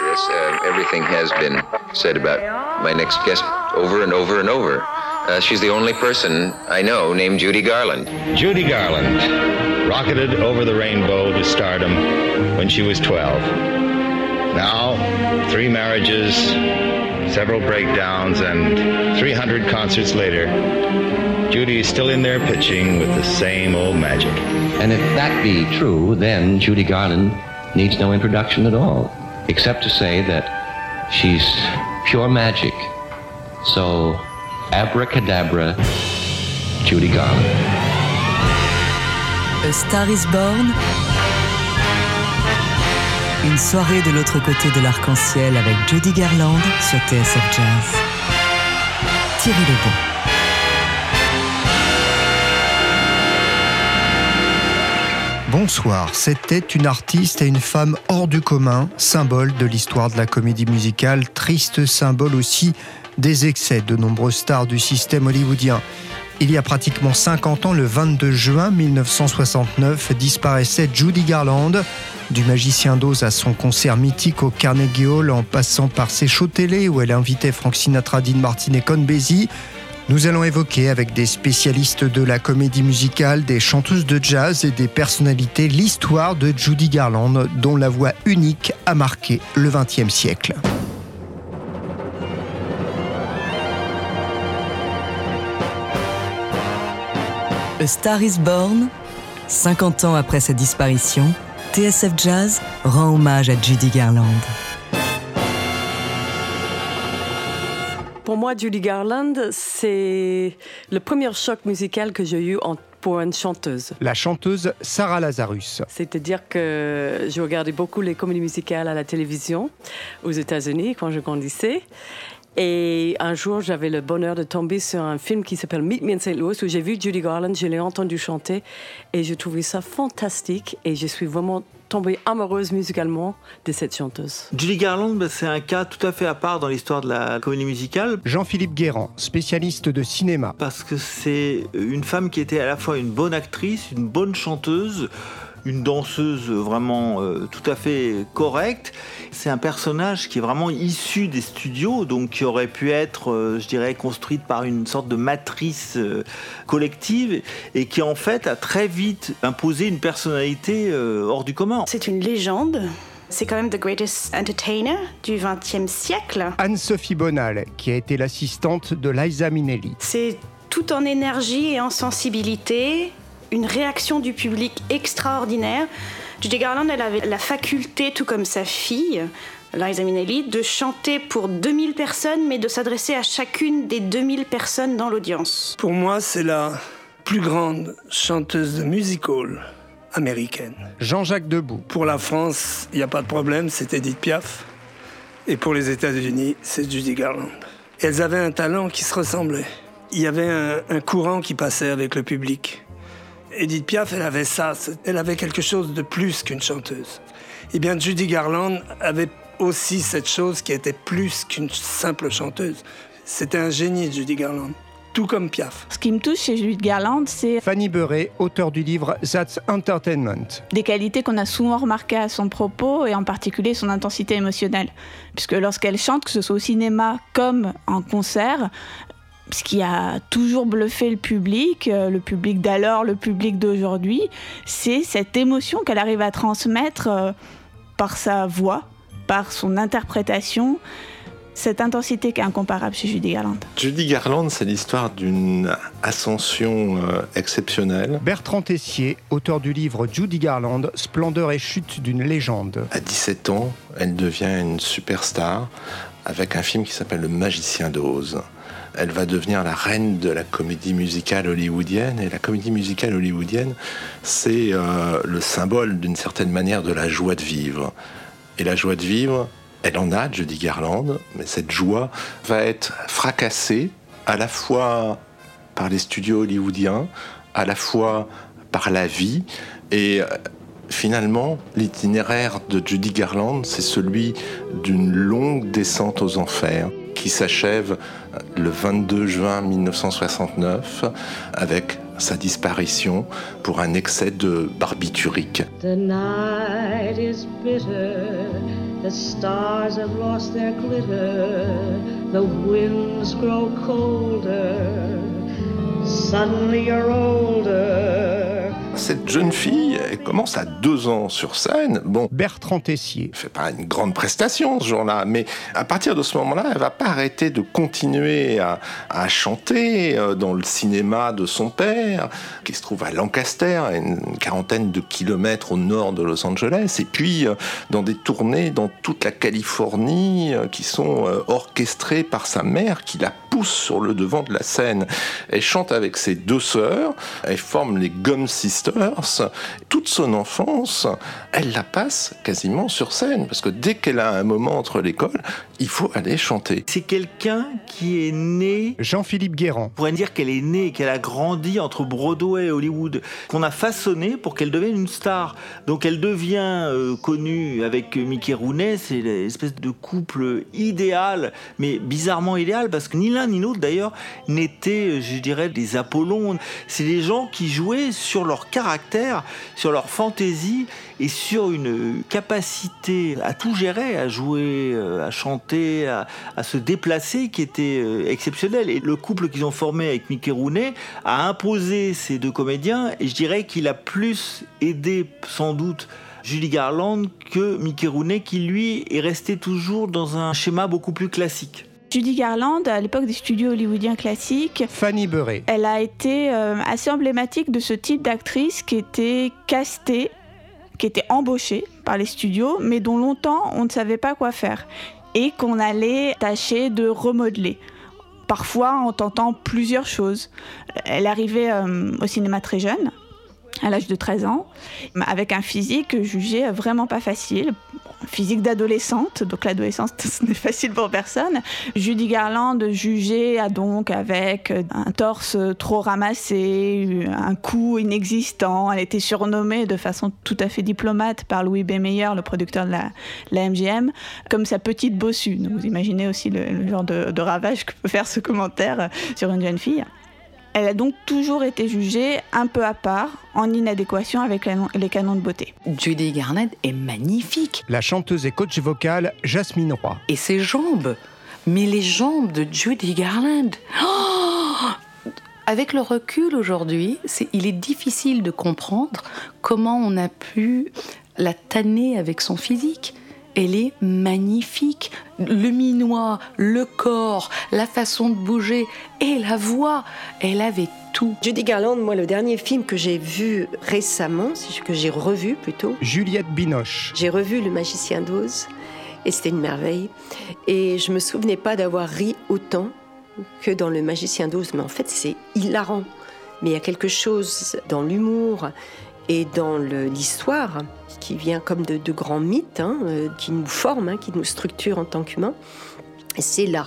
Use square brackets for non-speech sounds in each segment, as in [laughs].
Yes, uh, everything has been said about my next guest over and over and over. Uh, she's the only person I know named Judy Garland. Judy Garland rocketed over the rainbow to stardom when she was 12. Now, three marriages, several breakdowns, and 300 concerts later, Judy is still in there pitching with the same old magic. And if that be true, then Judy Garland needs no introduction at all, except to say that she's pure magic. So, abracadabra, Judy Garland. A Star is Born. Une soirée de l'autre côté de l'arc-en-ciel avec Judy Garland sur TSF Jazz. Thierry Lebon. Bonsoir, c'était une artiste et une femme hors du commun, symbole de l'histoire de la comédie musicale, triste symbole aussi des excès de nombreuses stars du système hollywoodien. Il y a pratiquement 50 ans, le 22 juin 1969, disparaissait Judy Garland. Du Magicien d'Oz à son concert mythique au Carnegie Hall, en passant par ses shows télé où elle invitait Frank Sinatra, Dean Martin et Con Basie, nous allons évoquer avec des spécialistes de la comédie musicale, des chanteuses de jazz et des personnalités l'histoire de Judy Garland, dont la voix unique a marqué le XXe siècle. A Star is Born. 50 ans après sa disparition, TSF Jazz rend hommage à Judy Garland. Pour moi, Judy Garland, c'est le premier choc musical que j'ai eu en- pour une chanteuse. La chanteuse Sarah Lazarus. C'est-à-dire que je regardais beaucoup les comédies musicales à la télévision aux États-Unis quand je grandissais. Et un jour, j'avais le bonheur de tomber sur un film qui s'appelle Meet Me in St. Louis où j'ai vu Judy Garland, je l'ai entendu chanter et j'ai trouvé ça fantastique et je suis vraiment tombée amoureuse musicalement de cette chanteuse. Judy Garland, bah, c'est un cas tout à fait à part dans l'histoire de la comédie musicale Jean-Philippe Guérand, spécialiste de cinéma. parce que c'est une femme qui était à la fois une bonne actrice, une bonne chanteuse, une danseuse vraiment euh, tout à fait correcte. C'est un personnage qui est vraiment issu des studios, donc qui aurait pu être, euh, je dirais, construite par une sorte de matrice euh, collective et qui en fait a très vite imposé une personnalité euh, hors du commun. C'est une légende. C'est quand même the greatest entertainer du XXe siècle. Anne-Sophie Bonal, qui a été l'assistante de Liza Minnelli. C'est tout en énergie et en sensibilité, une réaction du public extraordinaire. Judy Garland, elle avait la faculté, tout comme sa fille, Liza Minnelli, de chanter pour 2000 personnes, mais de s'adresser à chacune des 2000 personnes dans l'audience. Pour moi, c'est la plus grande chanteuse de music hall américaine. Jean-Jacques Debout. Pour la France, il n'y a pas de problème, c'est Edith Piaf. Et pour les États-Unis, c'est Judy Garland. Elles avaient un talent qui se ressemblait. Il y avait un, un courant qui passait avec le public. Edith Piaf, elle avait ça. Elle avait quelque chose de plus qu'une chanteuse. Eh bien, Judy Garland avait aussi cette chose qui était plus qu'une simple chanteuse. C'était un génie, Judy Garland. Tout comme Piaf. Ce qui me touche chez Judy Garland, c'est Fanny Beuret, auteur du livre That's Entertainment. des qualités qu'on a souvent remarquées à son propos et en particulier son intensité émotionnelle. Puisque lorsqu'elle chante, que ce soit au cinéma comme en concert, ce qui a toujours bluffé le public, euh, le public d'alors, le public d'aujourd'hui, c'est cette émotion qu'elle arrive à transmettre euh, par sa voix, par son interprétation, cette intensité qui est incomparable chez Judy Garland. Judy Garland, c'est l'histoire d'une ascension euh, exceptionnelle. Bertrand Tessier, auteur du livre Judy Garland, Splendeur et chute d'une légende. À 17 ans, elle devient une superstar avec un film qui s'appelle Le Magicien d'Oz. Elle va devenir la reine de la comédie musicale hollywoodienne. Et la comédie musicale hollywoodienne, c'est euh, le symbole d'une certaine manière de la joie de vivre. Et la joie de vivre, elle en a, Judy Garland, mais cette joie va être fracassée à la fois par les studios hollywoodiens, à la fois par la vie. Et euh, finalement, l'itinéraire de Judy Garland, c'est celui d'une longue descente aux enfers qui s'achève le 22 juin 1969 avec sa disparition pour un excès de barbiturique. The night is bitter, the stars have lost their glitter, the winds grow colder, suddenly you're older. Cette jeune fille, elle commence à deux ans sur scène. Bon, Bertrand Tessier. fait pas une grande prestation ce jour-là, mais à partir de ce moment-là, elle va pas arrêter de continuer à, à chanter euh, dans le cinéma de son père, qui se trouve à Lancaster, à une quarantaine de kilomètres au nord de Los Angeles, et puis euh, dans des tournées dans toute la Californie euh, qui sont orchestrées par sa mère, qui la pousse sur le devant de la scène. Elle chante avec ses deux sœurs, elle forme les Gum Sisters. Toute son enfance, elle la passe quasiment sur scène, parce que dès qu'elle a un moment entre l'école, il faut aller chanter. C'est quelqu'un qui est né. Jean-Philippe Guérand. On pourrait dire qu'elle est née, qu'elle a grandi entre Broadway et Hollywood, qu'on a façonné pour qu'elle devienne une star. Donc elle devient euh, connue avec Mickey Rooney, c'est l'espèce de couple idéal, mais bizarrement idéal, parce que ni l'un ni l'autre d'ailleurs n'étaient, je dirais, des Apollons. C'est des gens qui jouaient sur leur caractère, sur leur fantaisie et sur une capacité à tout gérer, à jouer, euh, à chanter, à, à se déplacer qui était euh, exceptionnelle. Et le couple qu'ils ont formé avec Mickey Rooney a imposé ces deux comédiens et je dirais qu'il a plus aidé sans doute Julie Garland que Mickey Rooney qui lui est resté toujours dans un schéma beaucoup plus classique. Judy Garland, à l'époque des studios hollywoodiens classiques, Fanny Beuret. elle a été euh, assez emblématique de ce type d'actrice qui était castée, qui était embauchée par les studios, mais dont longtemps on ne savait pas quoi faire et qu'on allait tâcher de remodeler. Parfois en tentant plusieurs choses. Elle arrivait euh, au cinéma très jeune, à l'âge de 13 ans, avec un physique jugé vraiment pas facile. Physique d'adolescente, donc l'adolescence [laughs] ce n'est facile pour personne. Judy Garland jugée a donc avec un torse trop ramassé, un cou inexistant. Elle était surnommée de façon tout à fait diplomate par Louis B. Meyer, le producteur de la, MGM, comme sa petite bossue. Donc vous imaginez aussi le, le genre de, de ravage que peut faire ce commentaire sur une jeune fille. Elle a donc toujours été jugée un peu à part, en inadéquation avec les canons de beauté. Judy Garland est magnifique. La chanteuse et coach vocale Jasmine Roy. Et ses jambes. Mais les jambes de Judy Garland. Oh avec le recul aujourd'hui, c'est- il est difficile de comprendre comment on a pu la tanner avec son physique. Elle est magnifique. Le minois, le corps, la façon de bouger et la voix. Elle avait tout. Judy Garland, moi, le dernier film que j'ai vu récemment, que j'ai revu plutôt, Juliette Binoche. j'ai revu Le Magicien d'Oz et c'était une merveille. Et je me souvenais pas d'avoir ri autant que dans Le Magicien d'Oz, mais en fait, c'est hilarant. Mais il y a quelque chose dans l'humour et dans l'histoire qui vient comme de, grands mythes, hein, euh, qui nous forment, hein, qui nous structurent en tant qu'humains. C'est là.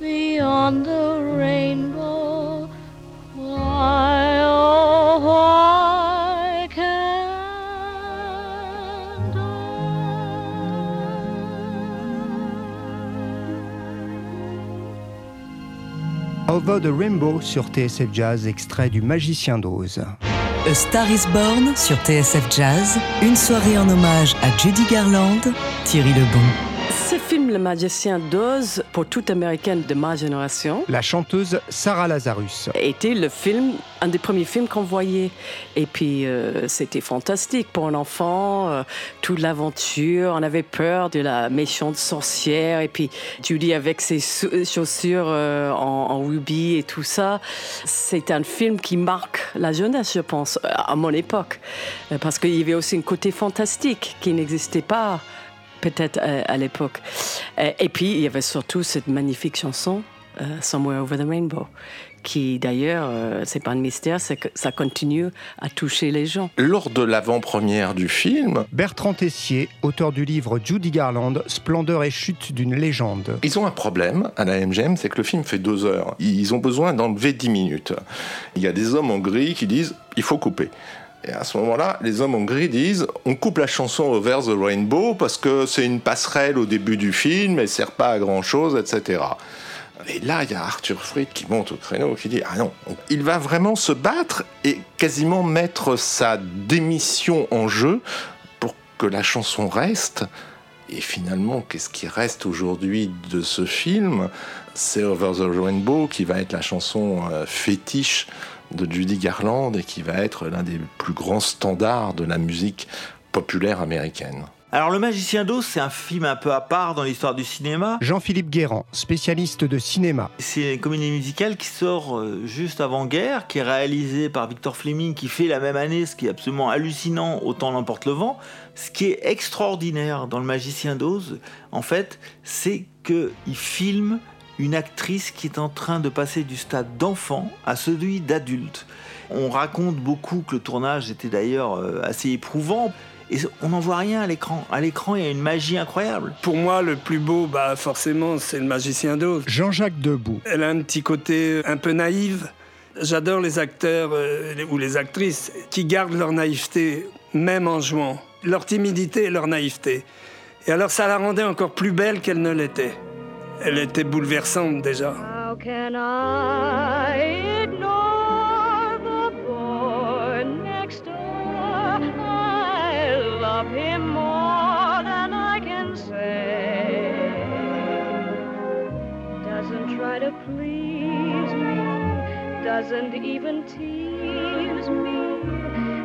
beyond the rainbow. Why, oh, why can't Over the Rainbow sur TSF Jazz, extrait du Magicien d'Oz. A Star is Born sur TSF Jazz, une soirée en hommage à Judy Garland, Thierry Lebon. Ce film, Le Magicien d'Oz, pour toute américaine de ma génération, La chanteuse Sarah Lazarus. était le film, un des premiers films qu'on voyait. Et puis, euh, c'était fantastique pour un enfant, euh, toute l'aventure. On avait peur de la méchante sorcière. Et puis, Judy avec ses chaussures euh, en, en ruby et tout ça. C'est un film qui marque la jeunesse, je pense, à mon époque. Parce qu'il y avait aussi un côté fantastique qui n'existait pas peut-être euh, à l'époque. Euh, Et puis, il y avait surtout cette magnifique chanson, euh, Somewhere Over the Rainbow, qui d'ailleurs, euh, c'est pas un mystère, c'est que ça continue à toucher les gens. Lors de l'avant-première du film, Bertrand Tessier, auteur du livre Judy Garland, Splendeur et chute d'une légende. Ils ont un problème à la MGM, c'est que le film fait deux heures. Ils ont besoin d'enlever 10 minutes. Il y a des hommes en gris qui disent il faut couper. Et à ce moment-là, les hommes en gris disent on coupe la chanson Over the Rainbow parce que c'est une passerelle au début du film, elle sert pas à grand chose, etc. Et là, il y a Arthur Fried qui monte au créneau, qui dit Ah non, il va vraiment se battre et quasiment mettre sa démission en jeu pour que la chanson reste. Et finalement, qu'est-ce qui reste aujourd'hui de ce film? C'est Over the Rainbow qui va être la chanson euh, fétiche de Judy Garland et qui va être l'un des plus grands standards de la musique populaire américaine. Alors, Le Magicien d'Oz, c'est un film un peu à part dans l'histoire du cinéma. Jean-Philippe Guérand, spécialiste de cinéma. C'est une comédie musicale qui sort euh, juste avant-guerre, qui est réalisée par Victor Fleming, qui fait la même année, ce qui est absolument hallucinant, autant l'emporte le vent. Ce qui est extraordinaire dans Le Magicien d'Oz, en fait, c'est qu'il filme une actrice qui est en train de passer du stade d'enfant à celui d'adulte. On raconte beaucoup que le tournage était d'ailleurs euh, assez éprouvant. Et on n'en voit rien à l'écran. À l'écran, il y a une magie incroyable. Pour moi, le plus beau, bah, forcément, c'est le magicien d'Oz. Jean-Jacques Debout. Elle a un petit côté un peu naïf. J'adore les acteurs euh, ou les actrices qui gardent leur naïveté, même en jouant. Leur timidité et leur naïveté. Et alors, ça la rendait encore plus belle qu'elle ne l'était. Elle était bouleversante déjà. How can I try to please me, doesn't even tease me,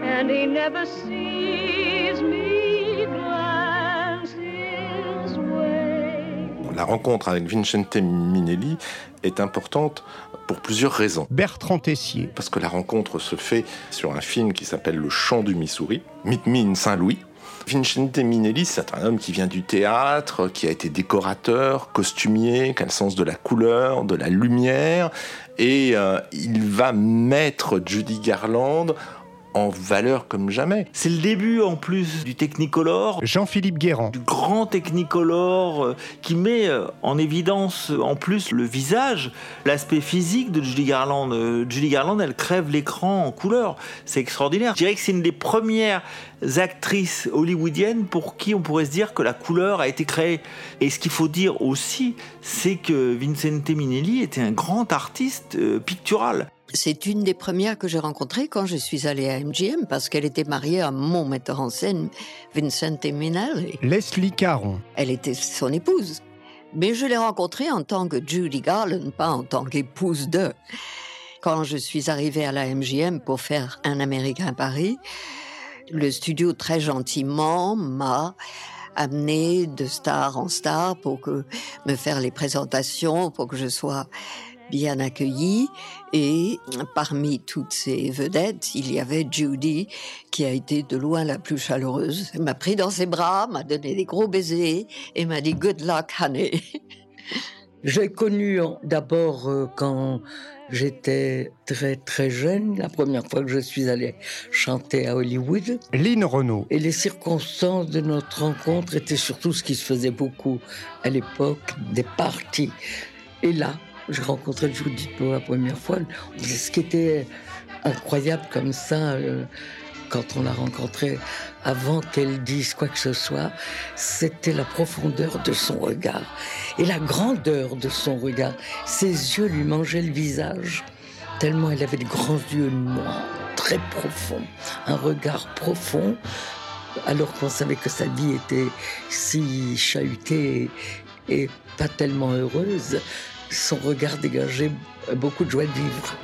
and he never sees me glance his way. La rencontre avec Vincente Minelli est importante pour plusieurs raisons. Bertrand Tessier. Parce que la rencontre se fait sur un film qui s'appelle Le Chant du Missouri, Meet Me in Saint-Louis. Vincente Minelli, c'est un homme qui vient du théâtre, qui a été décorateur, costumier, qui a le sens de la couleur, de la lumière, et euh, il va mettre Judy Garland en valeur comme jamais. C'est le début en plus du Technicolor. Jean-Philippe Guérand. Du grand Technicolor euh, qui met euh, en évidence euh, en plus le visage, l'aspect physique de Judy Garland. Judy Garland, elle crève l'écran en couleur. C'est extraordinaire. Je dirais que c'est une des premières actrices hollywoodiennes pour qui on pourrait se dire que la couleur a été créée. Et ce qu'il faut dire aussi, c'est que Vincente Minelli était un grand artiste pictural. C'est une des premières que j'ai rencontrées quand je suis allée à MGM parce qu'elle était mariée à mon metteur en scène, Vincente Minelli. Leslie Caron. Elle était son épouse. Mais je l'ai rencontrée en tant que Judy Garland, pas en tant qu'épouse de. Quand je suis arrivée à la MGM pour faire Un Américain à Paris, le studio très gentiment m'a amené de star en star pour que me faire les présentations, pour que je sois bien accueillie. Et parmi toutes ces vedettes, il y avait Judy, qui a été de loin la plus chaleureuse. Elle m'a pris dans ses bras, m'a donné des gros baisers et m'a dit Good luck, honey. [laughs] J'ai connu en- d'abord euh, quand J'étais très très jeune la première fois que je suis allée chanter à Hollywood. Lynn Renault. Et les circonstances de notre rencontre étaient surtout ce qui se faisait beaucoup à l'époque, des parties. Et là, j'ai rencontré Judith pour la première fois. Ce qui était incroyable comme ça, euh, quand on l'a rencontrée, avant qu'elle dise quoi que ce soit, c'était la profondeur de son regard et la grandeur de son regard. Ses yeux lui mangeaient le visage, tellement elle avait de grands yeux noirs, très profonds, un regard profond, alors qu'on savait que sa vie était si chahutée et pas tellement heureuse. Son regard dégageait beaucoup de joie de vivre.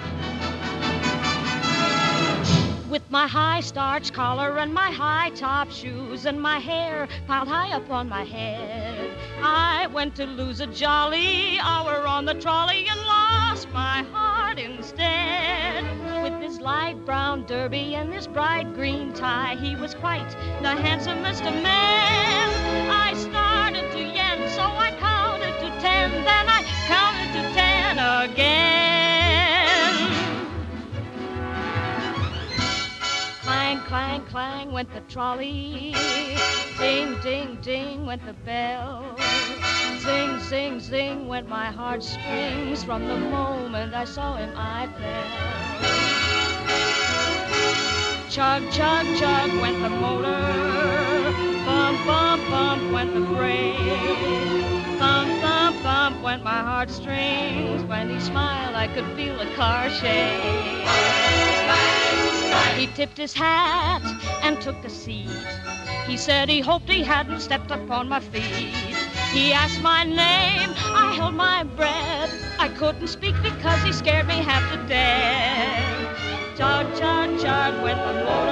With my high starch collar and my high top shoes and my hair piled high up on my head, I went to lose a jolly hour on the trolley and lost my heart instead. With his light brown derby and his bright green tie, he was quite the handsomest of men. I started to ten, then I counted to ten again. Clang, clang, clang went the trolley. Ding, ding, ding went the bell. Zing, zing, zing went my heartstrings. From the moment I saw him, I fell. Chug, chug, chug went the motor. Bump, bump, bump went the brake. Thump, went my heartstrings. When he smiled, I could feel the car shake. He tipped his hat and took a seat. He said he hoped he hadn't stepped upon my feet. He asked my name, I held my breath. I couldn't speak because he scared me half to death. Chug, chug, chug went the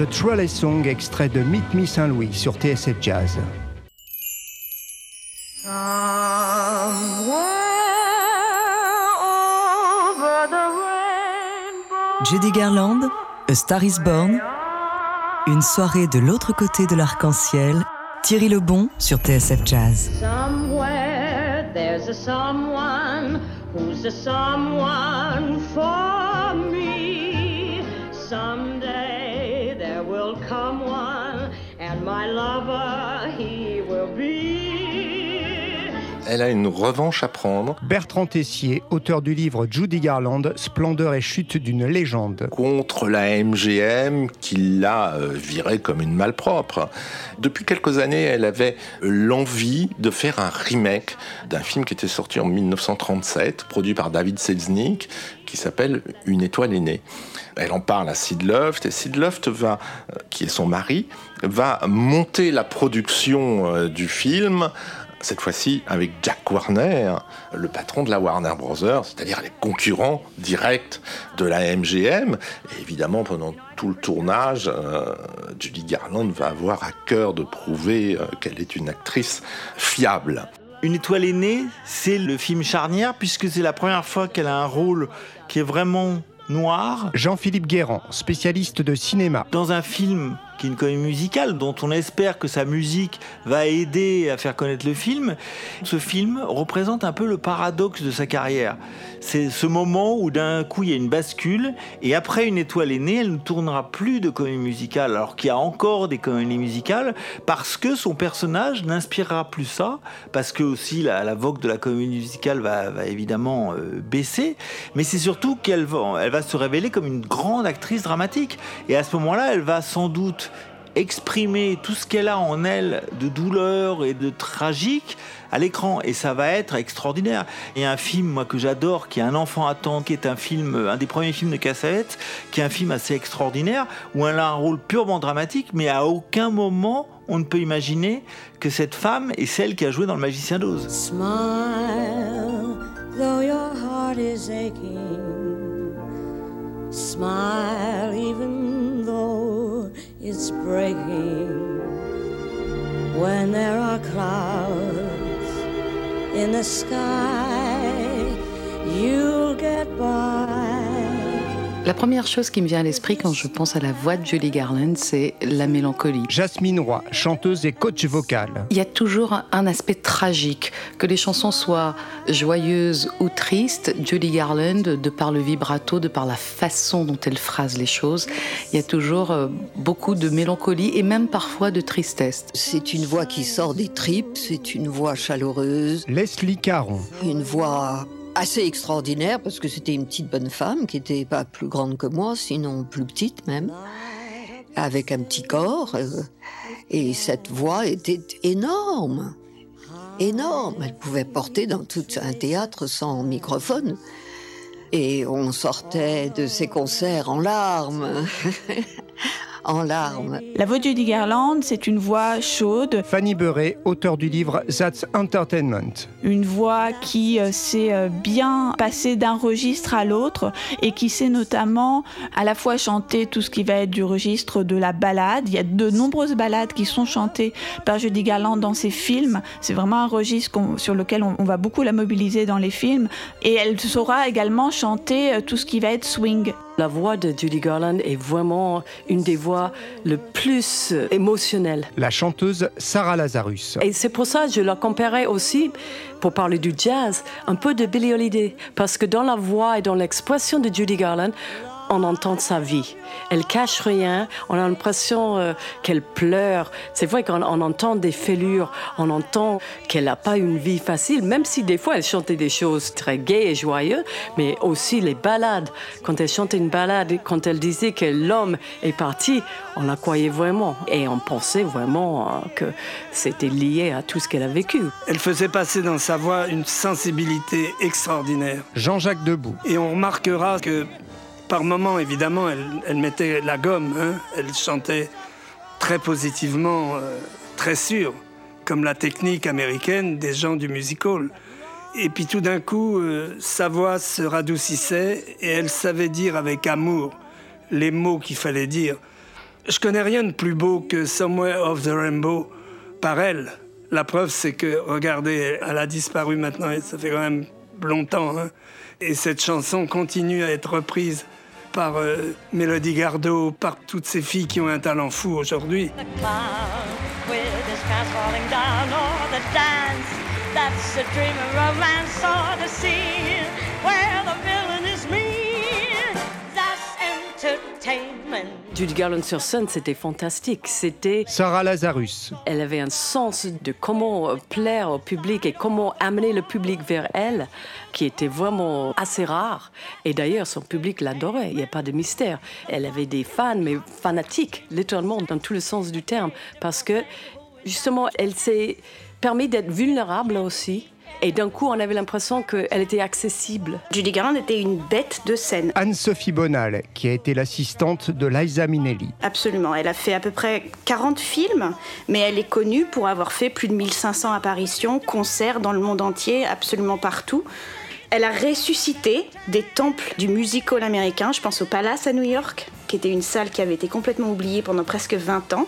the Trolley Song, extrait de Meet Me Saint-Louis sur TSF Jazz. A Star is Born, une soirée de l'autre côté de l'arc-en-ciel, Thierry Lebon sur TSF Jazz. Somewhere there's a someone who's a someone for me. Someday there will come one, and my lover he. Elle a une revanche à prendre. Bertrand Tessier, auteur du livre Judy Garland, Splendeur et chute d'une légende. Contre la MGM qui l'a euh, virée comme une malpropre. Depuis quelques années, elle avait l'envie de faire un remake d'un film qui était sorti en 1937, produit par David Selznick, qui s'appelle Une étoile est née. Elle en parle à Sid Luft et Sid Luft va, euh, qui est son mari, va monter la production euh, du film cette fois-ci avec Jack Warner, le patron de la Warner Brothers, c'est-à-dire les concurrents directs de la MGM. Et évidemment, pendant tout le tournage, euh, Judy Garland va avoir à cœur de prouver euh, qu'elle est une actrice fiable. Une étoile est née, c'est le film charnière puisque c'est la première fois qu'elle a un rôle qui est vraiment noir. Jean-Philippe Guérand, spécialiste de cinéma. Dans un film qui est une comédie musicale dont on espère que sa musique va aider à faire connaître le film. Ce film représente un peu le paradoxe de sa carrière. C'est ce moment où d'un coup il y a une bascule et après une étoile est née, elle ne tournera plus de comédie musicale alors qu'il y a encore des comédies musicales parce que son personnage n'inspirera plus ça, parce que aussi la, vogue de la comédie musicale va, va évidemment euh, baisser, mais c'est surtout qu'elle va, elle va se révéler comme une grande actrice dramatique. Et à ce moment-là elle va sans doute exprimer tout ce qu'elle a en elle de douleur et de tragique à l'écran et ça va être extraordinaire. Il y a un film moi que j'adore qui est Un enfant attend qui est un film un des premiers films de Cassavette qui est un film assez extraordinaire où elle a un rôle purement dramatique mais à aucun moment on ne peut imaginer que cette femme est celle qui a joué dans Le Magicien d'Oz. Smile. Smile, even though it's breaking. When there are clouds in the sky, you'll get by. La première chose qui me vient à l'esprit quand je pense à la voix de Julie Garland, c'est la mélancolie. Jasmine Roy, chanteuse et coach vocal. Il y a toujours un aspect tragique, que les chansons soient joyeuses ou tristes. Julie Garland, de par le vibrato, de par la façon dont elle phrase les choses, il y a toujours euh, beaucoup de mélancolie et même parfois de tristesse. C'est une voix qui sort des tripes, c'est une voix chaleureuse. Leslie Caron. Une voix assez extraordinaire parce que c'était une petite bonne femme qui était pas plus grande que moi, sinon plus petite même, avec un petit corps. euh, et cette voix était énorme, énorme. Elle pouvait porter dans tout un théâtre sans microphone. Et on sortait de ces concerts en larmes. [laughs] en larmes. La voix de Judy Garland, c'est une voix chaude, Fanny Beuret, auteur du livre That's Entertainment. une voix qui euh, sait euh, bien passer d'un registre à l'autre et qui sait notamment à la fois chanter tout ce qui va être du registre de la ballade. Il y a de nombreuses ballades qui sont chantées par Judy Garland dans ses films. C'est vraiment un registre sur lequel on, on va beaucoup la mobiliser dans les films. Et elle saura également chanter euh, tout ce qui va être swing. La voix de Judy Garland est vraiment une des voix le plus émotionnelles. La chanteuse Sarah Lazarus. Et c'est pour ça que je la comparais aussi, pour parler du jazz, un peu de Billie Holiday. Parce que dans la voix et dans l'expression de Judy Garland, on entend sa vie. Elle cache rien, on a l'impression euh, qu'elle pleure. C'est vrai qu'on on entend des fêlures, on entend qu'elle n'a pas une vie facile, même si des fois elle chantait des choses très gaies et joyeuses, mais aussi les ballades. Quand elle chantait une ballade, quand elle disait que l'homme est parti, on la croyait vraiment et on pensait vraiment euh, que c'était lié à tout ce qu'elle a vécu. Elle faisait passer dans sa voix une sensibilité extraordinaire. Jean-Jacques Debout. Et on remarquera que par moments, évidemment, elle, mettait la gomme. hein. Elle chantait très positivement, euh, très sûr, comme la technique américaine des gens du music hall. Et puis tout d'un coup, euh, sa voix se radoucissait et elle savait dire avec amour les mots qu'il fallait dire. Je connais rien de plus beau que Somewhere of the Rainbow par elle. La preuve, c'est que, regardez, elle a disparu maintenant et ça fait quand même longtemps. hein. Et cette chanson continue à être reprise par euh, Mélodie Gardot, par toutes ces filles qui ont un talent fou aujourd'hui. Judy Garland sur scène, c'était fantastique. C'était Sarah Lazarus. Elle avait un sens de comment euh, plaire au public et comment amener le public vers elle, qui était vraiment assez rare. Et d'ailleurs, son public l'adorait, il n'y a pas de mystère. Elle avait des fans, mais fanatiques, littéralement, dans tout le sens du terme, parce que justement, elle s'est permis d'être vulnérable aussi. Et d'un coup, on avait l'impression qu'elle était accessible. Judy Garland était une bête de scène. Anne-Sophie Bonal, qui a été l'assistante de Liza Minnelli. Absolument. Elle a fait à peu près 40 films, mais elle est connue pour avoir fait plus de 1500 apparitions, concerts dans le monde entier, absolument partout. Elle a ressuscité des temples du music hall américain. Je pense au Palace à New York, qui était une salle qui avait été complètement oubliée pendant presque 20 ans.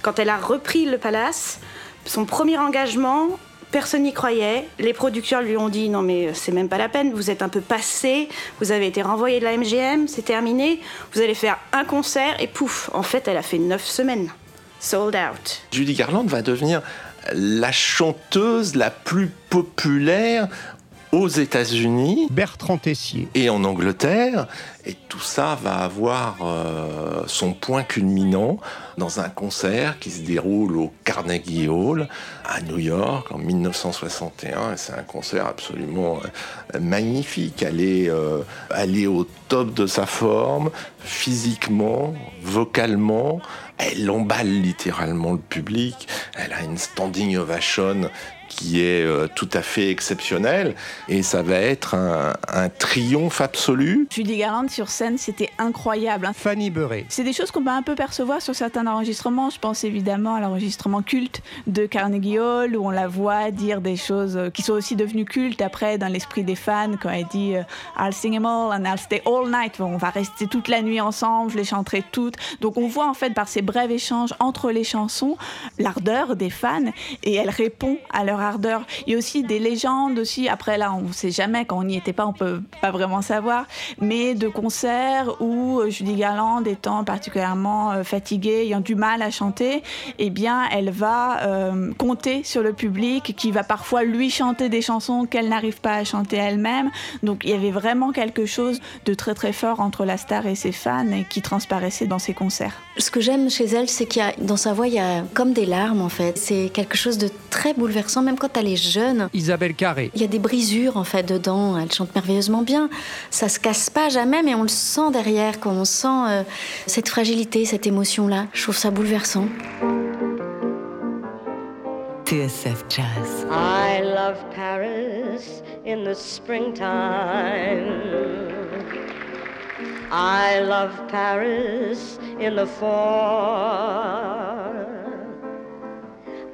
Quand elle a repris le Palace, son premier engagement, Personne n'y croyait. Les producteurs lui ont dit non mais c'est même pas la peine, vous êtes un peu passé, vous avez été renvoyé de la MGM, c'est terminé, vous allez faire un concert et pouf, en fait elle a fait neuf semaines. Sold out. Judy Garland va devenir la chanteuse la plus populaire aux États-Unis. Bertrand Tessier. Et en Angleterre. Et tout ça va avoir euh, son point culminant dans un concert qui se déroule au Carnegie Hall à New York en 1961. Et c'est un concert absolument euh, magnifique. Elle est, euh, elle est au top de sa forme, physiquement, vocalement. Elle emballe littéralement le public. Elle a une standing ovation qui est euh, tout à fait exceptionnel et ça va être un, un triomphe absolu. Judy Garland sur scène, c'était incroyable. hein. Fanny Beurré. C'est des choses qu'on peut un peu percevoir sur certains enregistrements. Je pense évidemment à l'enregistrement culte de Carnegie Hall où on la voit dire des choses euh, qui sont aussi devenues cultes après dans l'esprit des fans quand elle dit euh, I'll sing them all and I'll stay all night. On va rester toute la nuit ensemble, je les chanterai toutes. Donc on voit en fait par ces brefs échanges entre les chansons l'ardeur des fans et elle répond à leur ardeur. Il y a aussi des légendes aussi. Après là, on ne sait jamais quand on n'y était pas, on peut pas vraiment savoir. Mais de concerts où euh, Judy Garland étant particulièrement euh, fatiguée, ayant du mal à chanter, eh bien, elle va euh, compter sur le public qui va parfois lui chanter des chansons qu'elle n'arrive pas à chanter elle-même. Donc il y avait vraiment quelque chose de très très fort entre la star et ses fans qui transparaissait dans ses concerts. Ce que j'aime chez elle, c'est qu'il y a dans sa voix, il y a comme des larmes en fait. C'est quelque chose de très bouleversant, même quand elle est jeune. Isabelle Carré. Il y a des brisures en fait dedans. Elle chante merveilleusement bien. Ça se casse pas jamais, mais on le sent derrière, quand on sent euh, cette fragilité, cette émotion-là. Je trouve ça bouleversant. TSF Jazz. I love Paris in the springtime. I love Paris in the fall.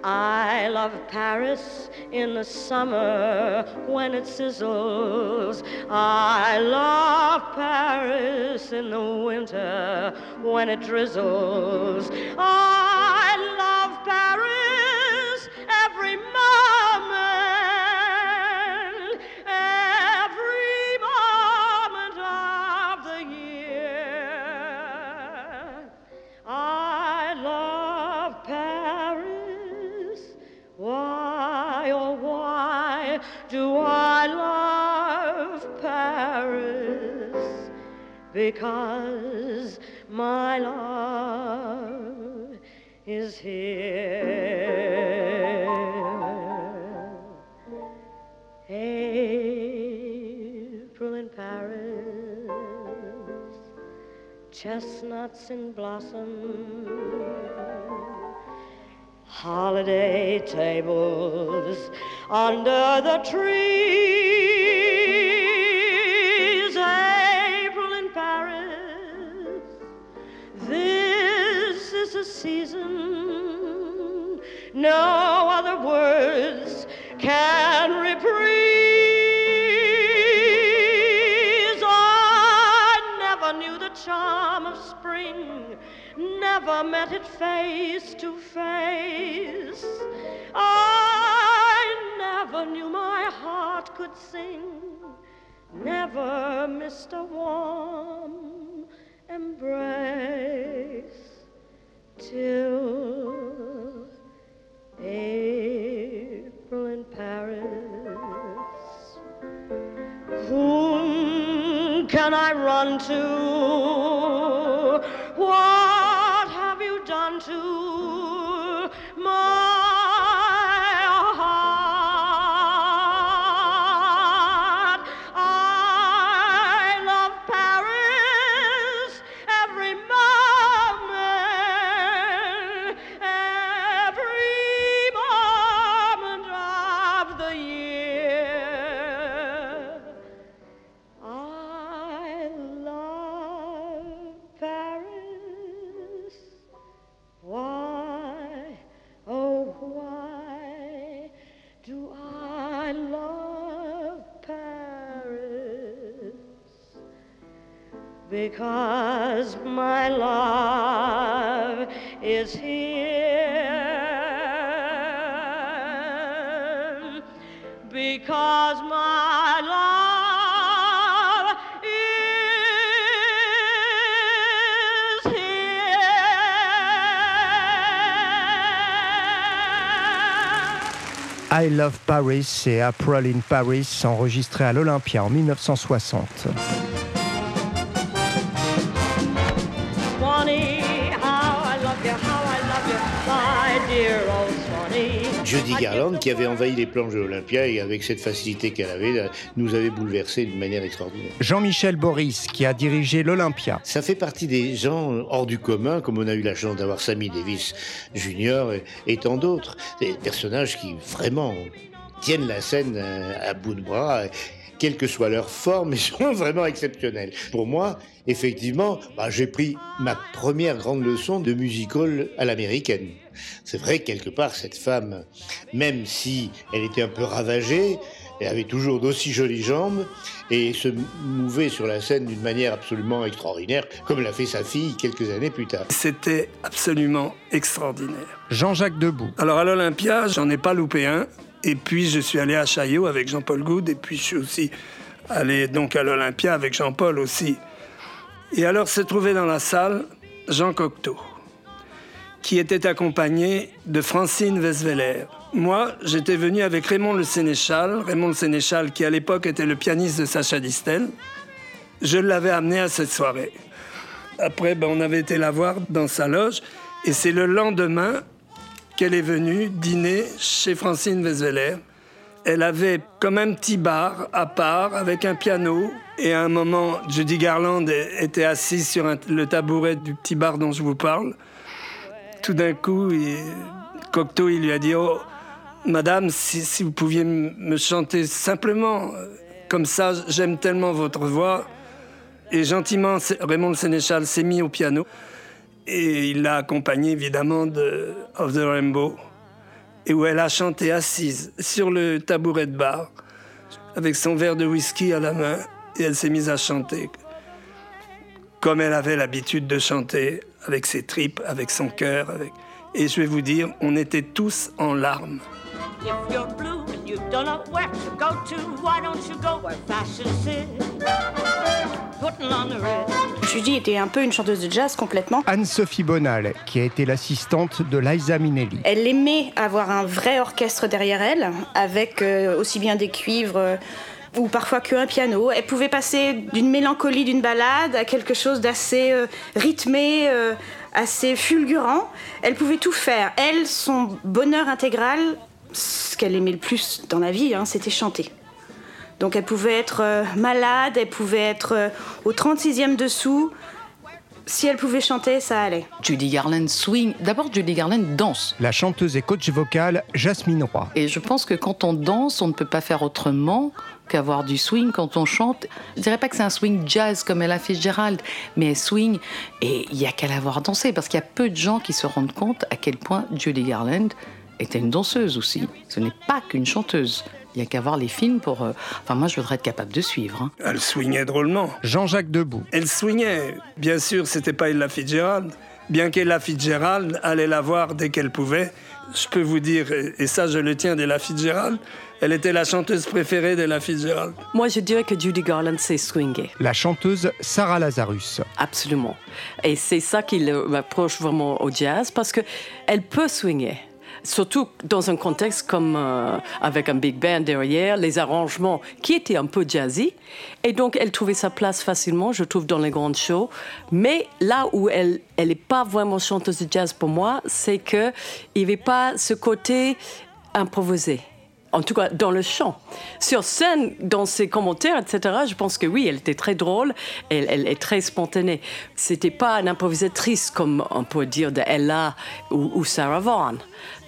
I love Paris in the summer when it sizzles. I love Paris in the winter when it drizzles. I love Paris every moment, do I love Paris? Because my love is here. April in Paris, chestnuts in blossom, holiday tables under the trees. April in Paris, this is a season no other words can reprise. Never met it face to face. I never knew my heart could sing, never missed a warm embrace till April in Paris. Whom can I run to? To because my love is here. Because my love. I Love Paris et April in Paris, enregistré à l'Olympia en 1960. Judy Garland, qui avait envahi les planches de l'Olympia et avec cette facilité qu'elle avait, nous avait bouleversés d'une manière extraordinaire. Jean-Michel Boris, qui a dirigé l'Olympia. Ça fait partie des gens hors du commun, comme on a eu la chance d'avoir Sammy Davis Jr. et, et tant d'autres. Des personnages qui vraiment tiennent la scène euh, à bout de bras. Quelle que soit leur forme, [laughs] ils sont vraiment exceptionnels. Pour moi, effectivement, bah, j'ai pris ma première grande leçon de musical à l'américaine. C'est vrai que quelque part, cette femme, même si elle était un peu ravagée, elle avait toujours d'aussi jolies jambes et se mouvait sur la scène d'une manière absolument extraordinaire, comme l'a fait sa fille quelques années plus tard. C'était absolument extraordinaire. Jean-Jacques Debout. Alors à l'Olympia, j'en ai pas loupé un. Et puis je suis allé à Chaillot avec Jean-Paul Goud. Et puis je suis aussi allé donc à l'Olympia avec Jean-Paul aussi. Et alors se trouvait dans la salle Jean Cocteau, qui était accompagné de Francine Vesveler. Moi, j'étais venu avec Raymond le Sénéchal, Raymond le Sénéchal qui à l'époque était le pianiste de Sacha Distel. Je l'avais amené à cette soirée. Après, ben, on avait été la voir dans sa loge et c'est le lendemain qu'elle est venue dîner chez Francine Vesveler. Elle avait comme un petit bar à part avec un piano. Et à un moment, Judy Garland était assise sur le tabouret du petit bar dont je vous parle. Tout d'un coup, Cocteau, il lui a dit Oh, madame, si, vous pouviez me chanter simplement, euh, comme ça, j'aime tellement votre voix. Et gentiment, Raymond le Sénéchal s'est mis au piano. Et il l'a accompagnée évidemment de Of the Rainbow, et où elle a chanté assise sur le tabouret de bar, avec son verre de whisky à la main, et elle s'est mise à chanter comme elle avait l'habitude de chanter, avec ses tripes, avec son cœur. Avec... Et je vais vous dire, on était tous en larmes. If you're blue and you don't know where to go to, why don't you go where fashion sits? Putting on the red. Judy était un peu une chanteuse de jazz complètement. Anne-Sophie Bonal, qui a été l'assistante de Liza Minnelli. Elle aimait avoir un vrai orchestre derrière elle, avec euh, aussi bien des cuivres euh, ou parfois qu'un piano. Elle pouvait passer d'une mélancolie d'une balade à quelque chose d'assez euh, rythmé, euh, assez fulgurant. Elle pouvait tout faire. Elle, son bonheur intégral, ce qu'elle aimait le plus dans la vie, hein, c'était chanter. Donc elle pouvait être euh, malade, elle pouvait être au 36e dessous. Si elle pouvait chanter, ça allait. Judy Garland swing. D'abord, Judy Garland danse. La chanteuse et coach vocale Jasmine Roy. Et je pense que quand on danse, on ne peut pas faire autrement qu'avoir du swing quand on chante. Je dirais pas que c'est un swing jazz comme elle a fait Gérald, mais elle swing et il y a qu'à l'avoir dansé parce qu'il y a peu de gens qui se rendent compte à quel point Judy Garland était une danseuse aussi. Ce n'est pas qu'une chanteuse. Il y a qu'à voir les films pour. euh, Enfin, moi, je voudrais être capable de suivre. hein. Elle swingait drôlement. Jean-Jacques Debout. Elle swingait. Bien sûr, c'était pas Ella Fitzgerald. Bien qu'Ella Fitzgerald allait la voir dès qu'elle pouvait. Je peux vous dire, et- ça je le tiens d'Ella Fitzgerald, elle était la chanteuse préférée d'Ella Fitzgerald. Moi, je dirais que Judy Garland s'est swingée. La chanteuse Sarah Lazarus. Absolument. Et c'est ça qui m'approche vraiment au jazz parce que elle peut swinger. Surtout dans un contexte comme euh, avec un big band derrière, les arrangements qui étaient un peu jazzy. Et donc, elle trouvait sa place facilement, je trouve, dans les grandes shows. Mais là où elle n'est pas vraiment chanteuse de jazz pour moi, c'est qu'il n'y avait pas ce côté improvisé. En tout cas, dans le chant. Sur scène, dans ses commentaires, etc., je pense que oui, elle était très drôle, elle, est très spontanée. C'était pas une improvisatrice comme on peut dire de Ella ou Sarah Vaughan.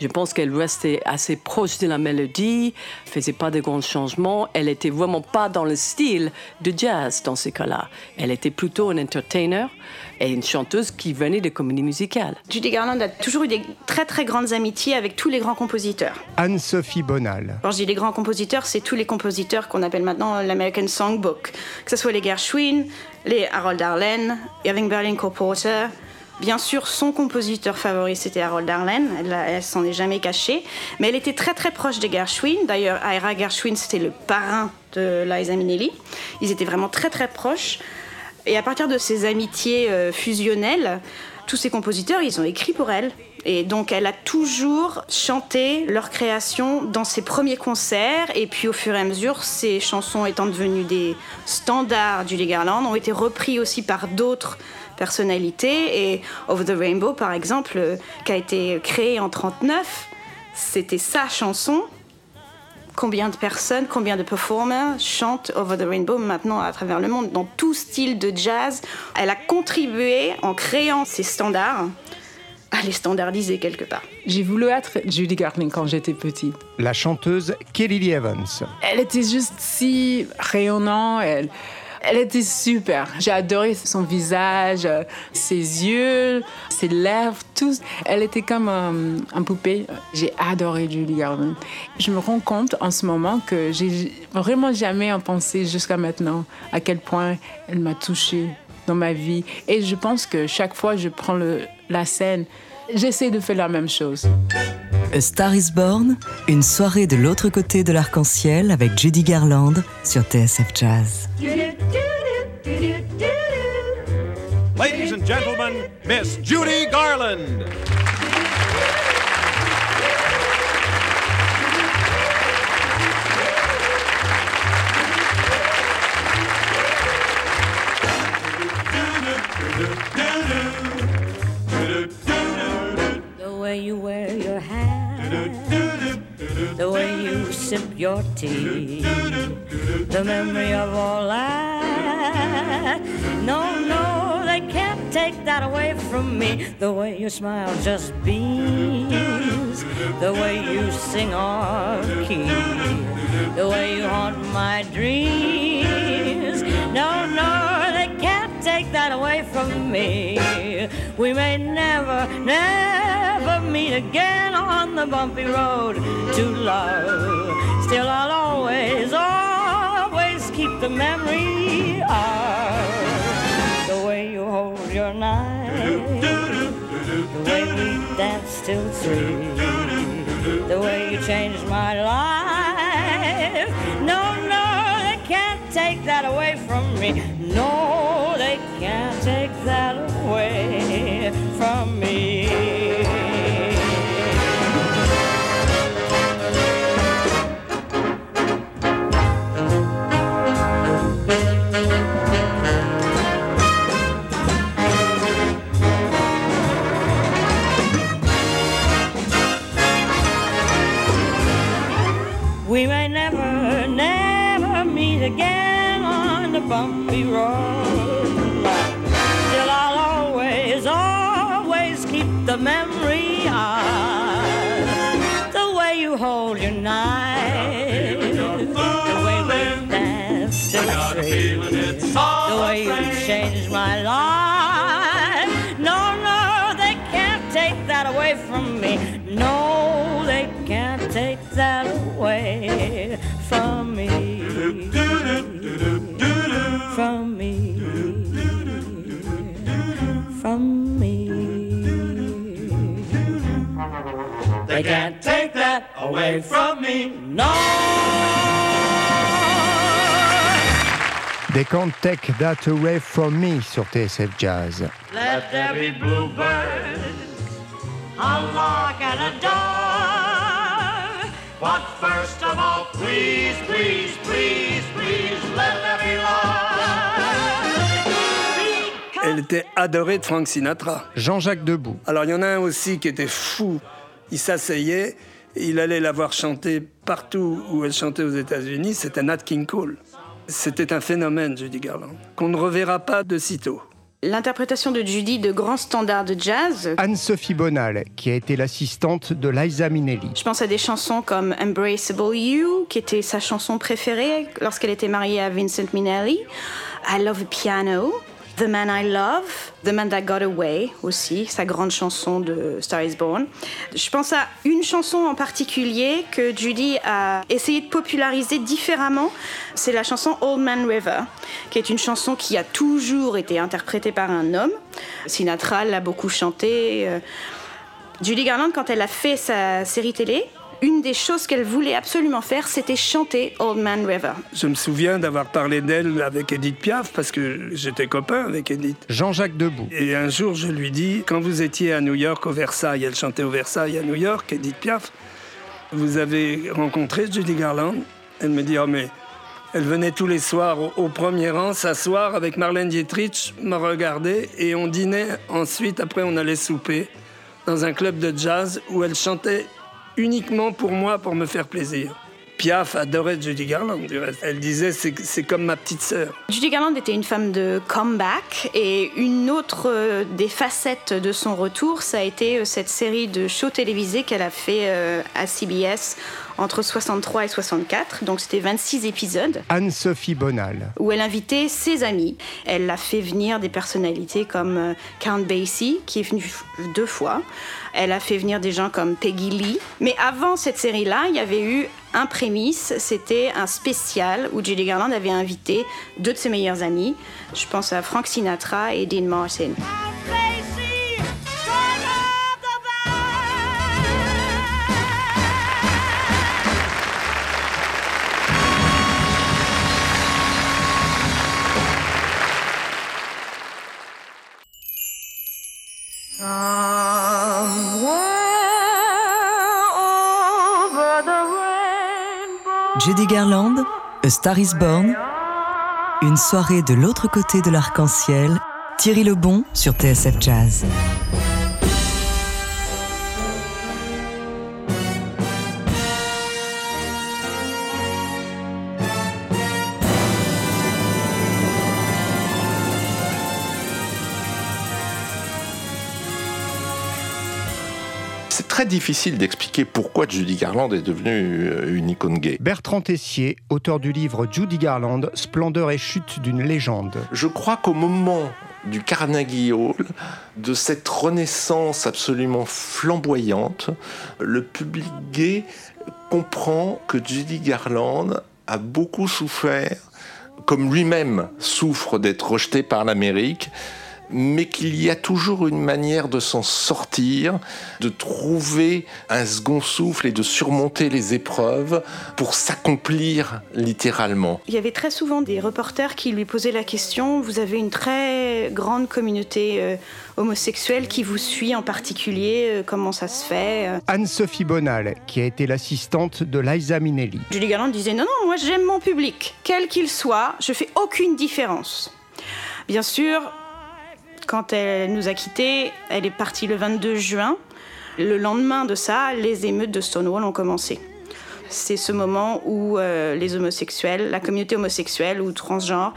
Je pense qu'elle restait assez proche de la mélodie, faisait pas de grands changements. Elle était vraiment pas dans le style de jazz dans ces cas-là. Elle était plutôt une entertainer et une chanteuse qui venait de comédie musicale. Judy Garland a toujours eu des très très grandes amitiés avec tous les grands compositeurs. Anne-Sophie Bonal. Quand je dis les grands compositeurs, c'est tous les compositeurs qu'on appelle maintenant l'American Songbook. Que ce soit les Gershwin, les Harold Arlen, Irving Berlin Cole Porter. Bien sûr, son compositeur favori, c'était Harold Arlen. Elle, elle s'en est jamais cachée. Mais elle était très très proche des Gershwin. D'ailleurs, Ira Gershwin, c'était le parrain de Liza Minnelli. Ils étaient vraiment très très proches. Et à partir de ces amitiés euh, fusionnelles, tous ces compositeurs, ils ont écrit pour elle. Et donc elle a toujours chanté leurs créations dans ses premiers concerts. Et puis au fur et à mesure, ces chansons étant devenues des standards du Garland, ont été repris aussi par d'autres personnalités. Et Over the Rainbow, par exemple, euh, qui a été créé en 39, c'était sa chanson. Combien de personnes, combien de performers chantent Over the Rainbow maintenant à travers le monde, dans tout style de jazz. Elle a contribué en créant ces standards à les standardiser quelque part. J'ai voulu être Judy Garland quand j'étais petite. La chanteuse Kelly Lee Evans. Elle était juste si rayonnante. Elle, elle était super. J'ai adoré son visage, euh, ses yeux, ses lèvres, tout. Elle était comme un, un poupée. J'ai adoré Judy Garland. Je me rends compte en ce moment que j'ai vraiment jamais pensé jusqu'à maintenant à quel point elle m'a touchée dans ma vie. Et je pense que chaque fois que je prends la scène, j'essaie de faire la même chose. A Star is Born, une soirée de l'autre côté de l'arc-en-ciel avec Judy Garland sur TSF Jazz. Ladies and gentlemen, Miss Judy Garland. Sip your tea, the memory of all that. No, no, they can't take that away from me. The way your smile just beams, the way you sing our key, the way you haunt my dreams. No, no, they can't take that away from me. We may never, never meet again on the bumpy road to love. Still, I'll always, always keep the memory of the way you hold your knife, the way we danced till three, the way you changed my life. No, no, they can't take that away from me. No, they can't take that away from me. Never, meet again on the bumpy road. Still, I'll always, always keep the memory of the way you hold your knife, the way we dance till three, the way you changed my life. No, no, they can't take that away from me. No, they can't take that away From me. They can't take that away from me. No. They can't take that away from me sur TSF Jazz. Let there be bluebirds, a lark and a dove. But first of all, please, please, please, Elle était adorée de Frank Sinatra. Jean-Jacques Debout. Alors il y en a un aussi qui était fou. Il s'asseyait, il allait la voir chanter partout où elle chantait aux États-Unis. C'était Nat King Cole. C'était un phénomène, Judy Garland, qu'on ne reverra pas de sitôt. L'interprétation de Judy de grands standards de jazz. Anne-Sophie Bonal, qui a été l'assistante de Liza Minnelli. Je pense à des chansons comme Embraceable You, qui était sa chanson préférée lorsqu'elle était mariée à Vincent Minnelli. I Love a Piano. The Man I Love, The Man That Got Away aussi, sa grande chanson de Star is Born. Je pense à une chanson en particulier que Judy a essayé de populariser différemment. C'est la chanson Old Man River, qui est une chanson qui a toujours été interprétée par un homme. Sinatra l'a beaucoup chantée. Euh, Judy Garland, quand elle a fait sa série télé, une des choses qu'elle voulait absolument faire, c'était chanter Old Man River. Je me souviens d'avoir parlé d'elle avec Edith Piaf parce que j'étais copain avec Edith. Jean-Jacques Debout. Et un jour, je lui dis, quand vous étiez à New York, au Versailles, elle chantait au Versailles à New York, Edith Piaf, vous avez rencontré Judy Garland Elle me dit, oh mais elle venait tous les soirs au, au premier rang s'asseoir avec Marlène Dietrich, me regarder et on dînait ensuite, après on allait souper dans un club de jazz où elle chantait uniquement pour moi, pour me faire plaisir. Piaf adorait Judy Garland. Elle disait, c'est c'est comme ma petite sœur. Judy Garland était une femme de comeback et une autre euh, des facettes de son retour, ça a été euh, cette série de shows télévisés qu'elle a fait euh, à CBS entre 63 et 64. Donc c'était 26 épisodes Anne-Sophie Bonal. où elle invitait ses amis. Elle a fait venir des personnalités comme euh, Count Basie, qui est venu deux fois. Elle a fait venir des gens comme Peggy Lee. Mais avant cette série-là, il y avait eu un prémisse, c'était un spécial où Judy Garland avait invité deux de ses meilleurs amis. Je pense à Frank Sinatra et Dean Martin. Judy Garland, A Star is Born. Une soirée de l'autre côté de l'arc-en-ciel. Thierry Lebon sur TSF Jazz. Difficile d'expliquer pourquoi Judy Garland est devenue euh, une icône gay. Bertrand Tessier, auteur du livre Judy Garland, Splendeur et chute d'une légende. Je crois qu'au moment du Carnegie Hall, de cette renaissance absolument flamboyante, le public gay comprend que Judy Garland a beaucoup souffert, comme lui-même souffre d'être rejeté par l'Amérique, mais qu'il y a toujours une manière de s'en sortir, de trouver un second souffle et de surmonter les épreuves pour s'accomplir littéralement. Il y avait très souvent des reporters qui lui posaient la question Vous avez une très grande communauté euh, homosexuelle qui vous suit en particulier, euh, comment ça se fait euh? Anne-Sophie Bonal, qui a été l'assistante de Liza Minnelli. Julie Garland disait Non, non, moi j'aime mon public, quel qu'il soit, je fais aucune différence. Bien sûr, quand elle nous a quittés, elle est partie le 22 juin. Le lendemain de ça, les émeutes de Stonewall ont commencé. C'est ce moment où euh, les homosexuels, la communauté homosexuelle ou transgenre,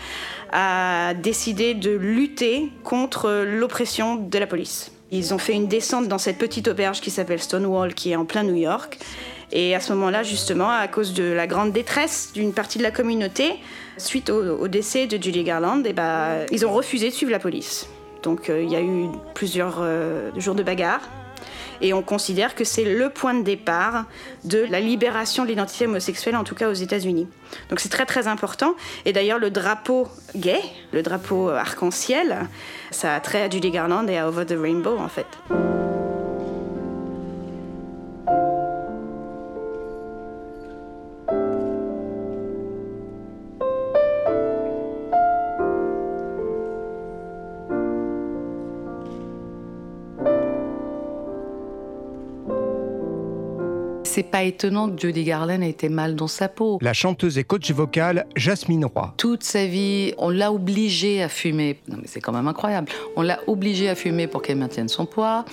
a décidé de lutter contre l'oppression de la police. Ils ont fait une descente dans cette petite auberge qui s'appelle Stonewall, qui est en plein New York. Et à ce moment-là, justement, à cause de la grande détresse d'une partie de la communauté, suite au, décès de Julie Garland, eh ben, ils ont refusé de suivre la police. Donc euh, il y a eu plusieurs euh, jours de bagarre. Et on considère que c'est le point de départ de la libération de l'identité homosexuelle, en tout cas aux États-Unis. Donc c'est très très important. Et d'ailleurs, le drapeau gay, le drapeau arc-en-ciel, ça a trait à Judy Garland et à Over the Rainbow en fait. Pas étonnant que Judy Garland ait été mal dans sa peau. La chanteuse et coach vocale Jasmine Roy. Toute sa vie, on l'a obligée à fumer. Non mais c'est quand même incroyable. On l'a obligée à fumer pour qu'elle maintienne son poids.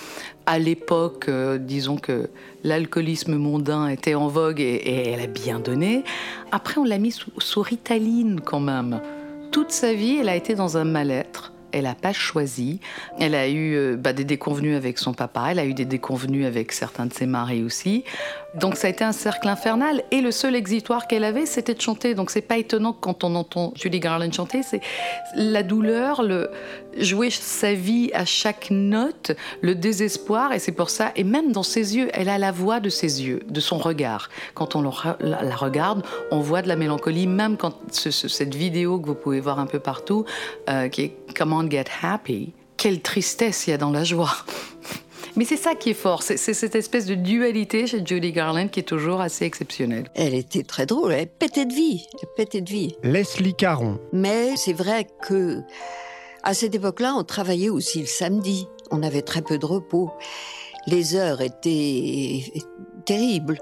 À l'époque, euh, disons que l'alcoolisme mondain était en vogue et, et elle a bien donné. Après, on l'a mis sous, sous Ritaline quand même. Toute sa vie, elle a été dans un mal-être. Elle n'a pas choisi. Elle a eu euh, bah, des déconvenues avec son papa. Elle a eu des déconvenues avec certains de ses maris aussi. Donc ça a été un cercle infernal. Et le seul exitoire qu'elle avait, c'était de chanter. Donc c'est pas étonnant quand on entend Julie Garland chanter, c'est la douleur, le jouer sa vie à chaque note, le désespoir. Et c'est pour ça. Et même dans ses yeux, elle a la voix de ses yeux, de son regard. Quand on la, regarde, on voit de la mélancolie. Même quand ce- ce- cette vidéo que vous pouvez voir un peu partout, euh, qui est Come on, get happy. Quelle tristesse il y a dans la joie. [laughs] Mais c'est ça qui est fort, c'est c'est cette espèce de dualité chez Judy Garland qui est toujours assez exceptionnelle. Elle était très drôle, elle pétait de vie, elle pétait de vie. Leslie Caron. Mais c'est vrai que à cette époque-là, on travaillait aussi le samedi. On avait très peu de repos. Les heures étaient terribles.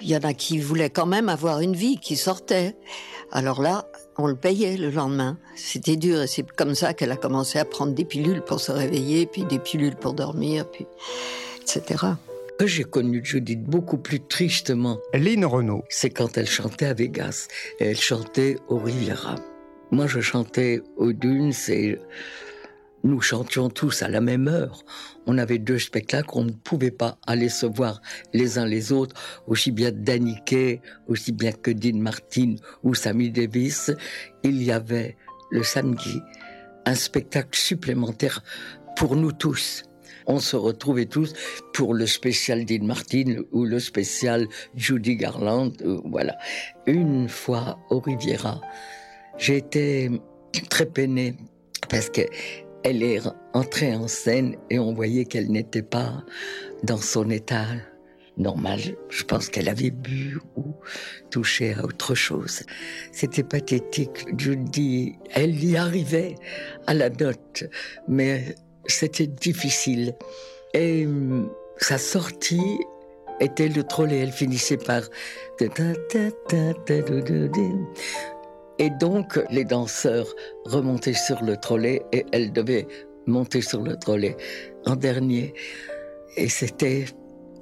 Il y en a qui voulaient quand même avoir une vie, qui sortaient. Alors là, on le payait le lendemain. C'était dur et c'est comme ça qu'elle a commencé à prendre des pilules pour se réveiller, puis des pilules pour dormir, puis etc. J'ai connu Judith beaucoup plus tristement. Lynn Renault. C'est quand elle chantait à Vegas. Et elle chantait au Riviera. Moi, je chantais aux dunes et nous chantions tous à la même heure. On avait deux spectacles, on ne pouvait pas aller se voir les uns les autres, aussi bien Kaye, aussi bien que Dean Martin ou Sammy Davis. Il y avait le samedi un spectacle supplémentaire pour nous tous. On se retrouvait tous pour le spécial Dean Martin ou le spécial Judy Garland. Voilà. Une fois au Riviera, j'ai été très peinée parce que elle est entrée en scène et on voyait qu'elle n'était pas dans son état normal. Je pense qu'elle avait bu ou touché à autre chose. C'était pathétique. Judy, elle y arrivait à la note, mais c'était difficile. Et hum, sa sortie était le trolley. Elle finissait par... Et donc, les danseurs remontaient sur le trolley et elle devait monter sur le trolley en dernier. Et c'était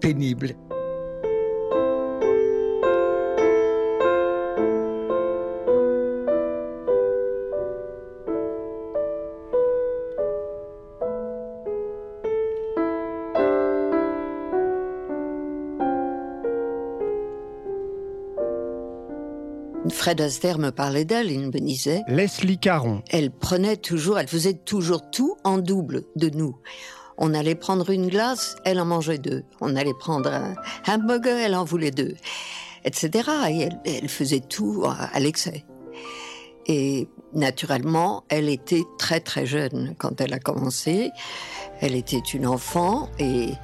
pénible. Fred Astaire me parlait d'elle, il me disait. Leslie Caron. Elle prenait toujours, elle faisait toujours tout en double de nous. On allait prendre une glace, elle en mangeait deux. On allait prendre un hamburger, elle en voulait deux, etc. Et elle, elle faisait tout à, à l'excès. Et naturellement, elle était très très jeune quand elle a commencé. Elle était une enfant et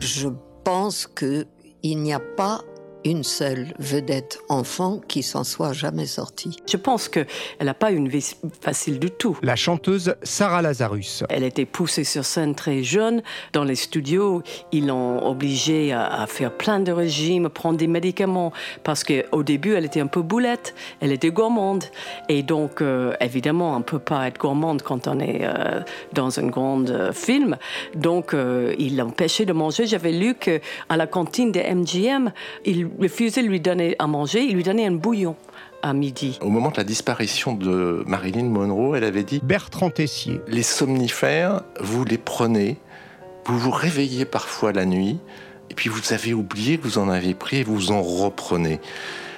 je pense que il n'y a pas une seule vedette enfant qui s'en soit jamais sortie. Je pense qu'elle n'a pas une vie facile du tout. La chanteuse Sarah Lazarus. Elle était poussée sur scène très jeune. Dans les studios, ils l'ont obligée à, faire plein de régimes, prendre des médicaments, parce qu'au début, elle était un peu boulette, elle était gourmande. Et donc, euh, évidemment, on ne peut pas être gourmande quand on est euh, dans un grand euh, film. Donc, euh, il l'empêchait de manger. J'avais lu qu'à la cantine des MGM, il refusait de lui donner à manger, il lui donnait un bouillon à midi. Au moment de la disparition de Marilyn Monroe, elle avait dit Bertrand Tessier. Les somnifères, vous les prenez, vous vous réveillez parfois la nuit, et puis vous avez oublié que vous en avez pris et vous en reprenez.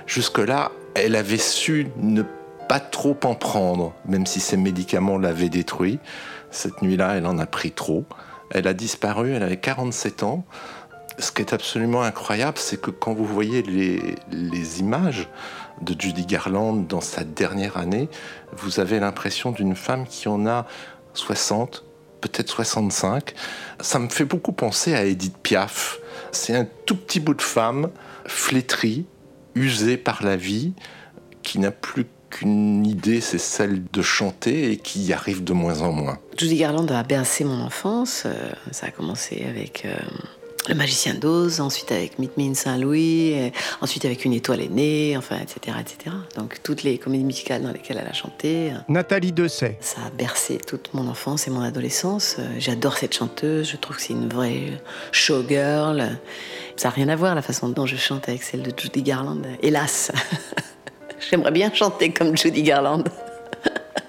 Jusque-là, elle avait su ne pas trop en prendre, même si ses médicaments l'avaient détruit. Cette nuit-là, elle en a pris trop. Elle a disparu, elle avait 47 ans. Ce qui est absolument incroyable, c'est que quand vous voyez les, images de Judy Garland dans sa dernière année, vous avez l'impression d'une femme qui en a 60, peut-être 65. Ça me fait beaucoup penser à Edith Piaf. C'est un tout petit bout de femme, flétrie, usée par la vie, qui n'a plus qu'une idée, c'est celle de chanter et qui y arrive de moins en moins. Judy Garland a bercé mon enfance. Euh, ça a commencé avec euh, Le Magicien d'Oz, ensuite avec Meet Me in Saint-Louis, ensuite avec Une étoile est née, enfin, etc., etc. Donc toutes les comédies musicales dans lesquelles elle a chanté. euh, Nathalie Dessay. Ça a bercé toute mon enfance et mon adolescence. Euh, J'adore cette chanteuse, je trouve que c'est une vraie showgirl. Ça n'a rien à voir la façon dont je chante avec celle de Judy Garland, hélas. [laughs] J'aimerais bien chanter comme Judy Garland. [laughs]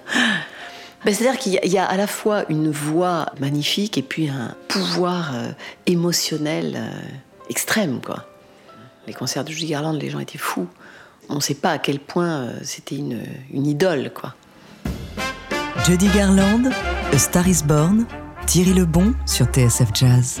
Ben, C'est-à-dire qu'il y, a- il y a à la fois une voix magnifique et puis un pouvoir euh, émotionnel euh, extrême. Quoi. Les concerts de Judy Garland, les gens étaient fous. On ne sait pas à quel point euh, c'était une, une idole. Quoi. Judy Garland, A Star is Born, Thierry Lebon sur TSF Jazz.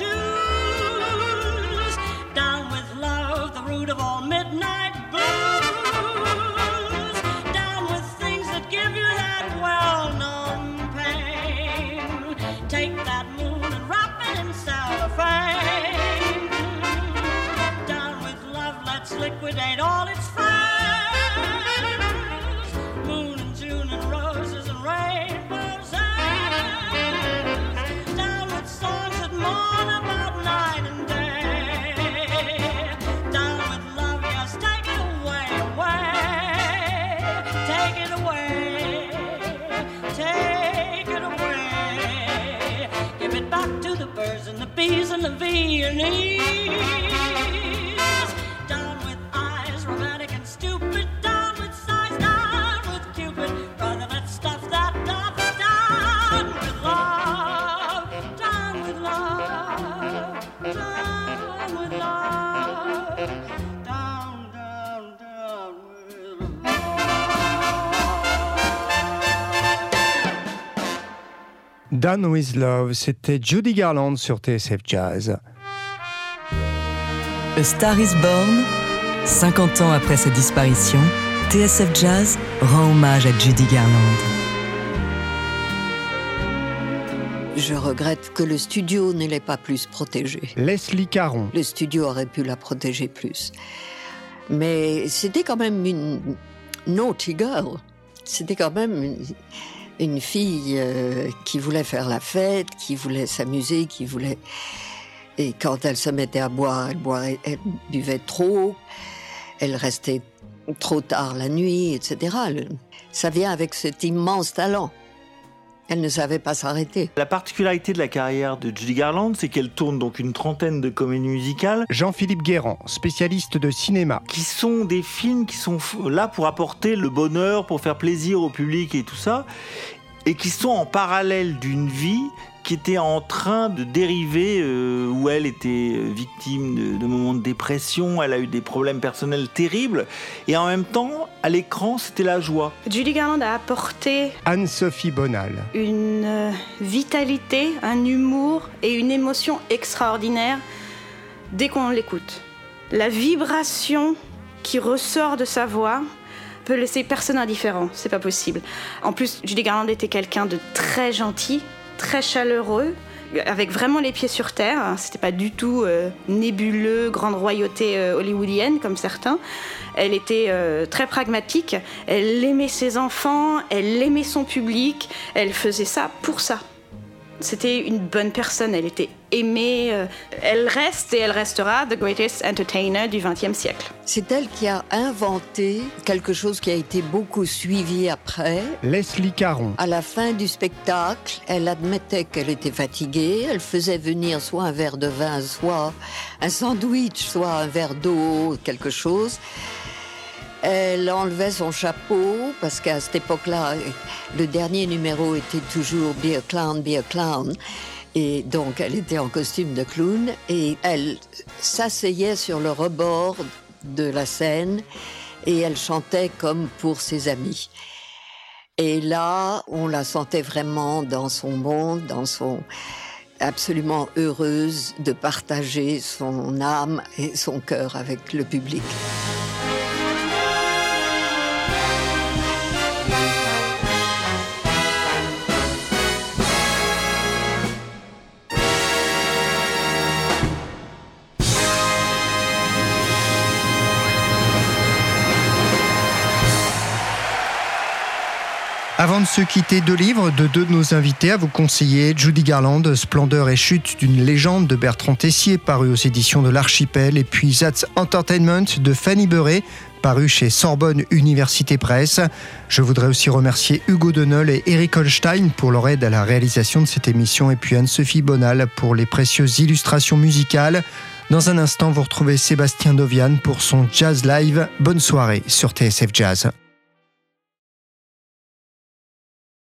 shoes. Down with love, the root of all midnight blues. Down with things that give you that well-known pain. Take that moon and wrap it in cellophane. Down with love, let's liquidate all its friends. Bees and the Viennese. Done with Love, c'était Judy Garland sur TSF Jazz. A Star is Born, 50 ans après sa disparition, TSF Jazz rend hommage à Judy Garland. Je regrette que le studio ne l'ait pas plus protégée. Leslie Caron. Le studio aurait pu la protéger plus. Mais c'était quand même une naughty girl. C'était quand même une, une fille euh, qui voulait faire la fête, qui voulait s'amuser, qui voulait... Et quand elle se mettait à boire, elle, buvait trop, elle restait trop tard la nuit, etc. Ça vient avec cet immense talent. Elle ne savait pas s'arrêter. La particularité de la carrière de Judy Garland, c'est qu'elle tourne donc une trentaine de comédies musicales. Jean-Philippe Guérand, spécialiste de cinéma. Qui sont des films qui sont là pour apporter le bonheur, pour faire plaisir au public et tout ça, et qui sont en parallèle d'une vie qui était en train de dériver, euh, où elle était victime de, de moments de dépression, elle a eu des problèmes personnels terribles, et en même temps, à l'écran, c'était la joie. Judy Garland a apporté Anne-Sophie Bonal. une euh, vitalité, un humour et une émotion extraordinaire dès qu'on l'écoute. La vibration qui ressort de sa voix peut laisser personne indifférent, c'est pas possible. En plus, Judy Garland était quelqu'un de très gentil, très chaleureux, avec vraiment les pieds sur terre. C'était pas du tout euh, nébuleux, grande royauté euh, hollywoodienne comme certains. Elle était euh, très pragmatique. Elle aimait ses enfants, elle aimait son public. Elle faisait ça pour ça. C'était une bonne personne. Elle était aimée. euh, elle reste et elle restera the greatest entertainer du XXe siècle. C'est elle qui a inventé quelque chose qui a été beaucoup suivi après. Leslie Caron. À la fin du spectacle, elle admettait qu'elle était fatiguée. Elle faisait venir soit un verre de vin, soit un sandwich, soit un verre d'eau, quelque chose. Elle enlevait son chapeau parce qu'à cette époque-là, le dernier numéro était toujours Be a Clown, Be a Clown. Et donc, elle était en costume de clown et elle s'asseyait sur le rebord de la scène et elle chantait comme pour ses amis. Et là, on la sentait vraiment dans son monde, dans son absolument heureuse de partager son âme et son cœur avec le public. Avant de se quitter, deux livres de deux de nos invités à vous conseiller. Judy Garland, Splendeur et chute d'une légende de Bertrand Tessier, paru aux éditions de l'Archipel. Et puis That's Entertainment de Fanny Beuret, paru chez Sorbonne Université Presse. Je voudrais aussi remercier Hugo Denol et Eric Holstein pour leur aide à la réalisation de cette émission. Et puis Anne-Sophie Bonal pour les précieuses illustrations musicales. Dans un instant, vous retrouvez Sébastien Dovian pour son Jazz Live. Bonne soirée sur TSF Jazz.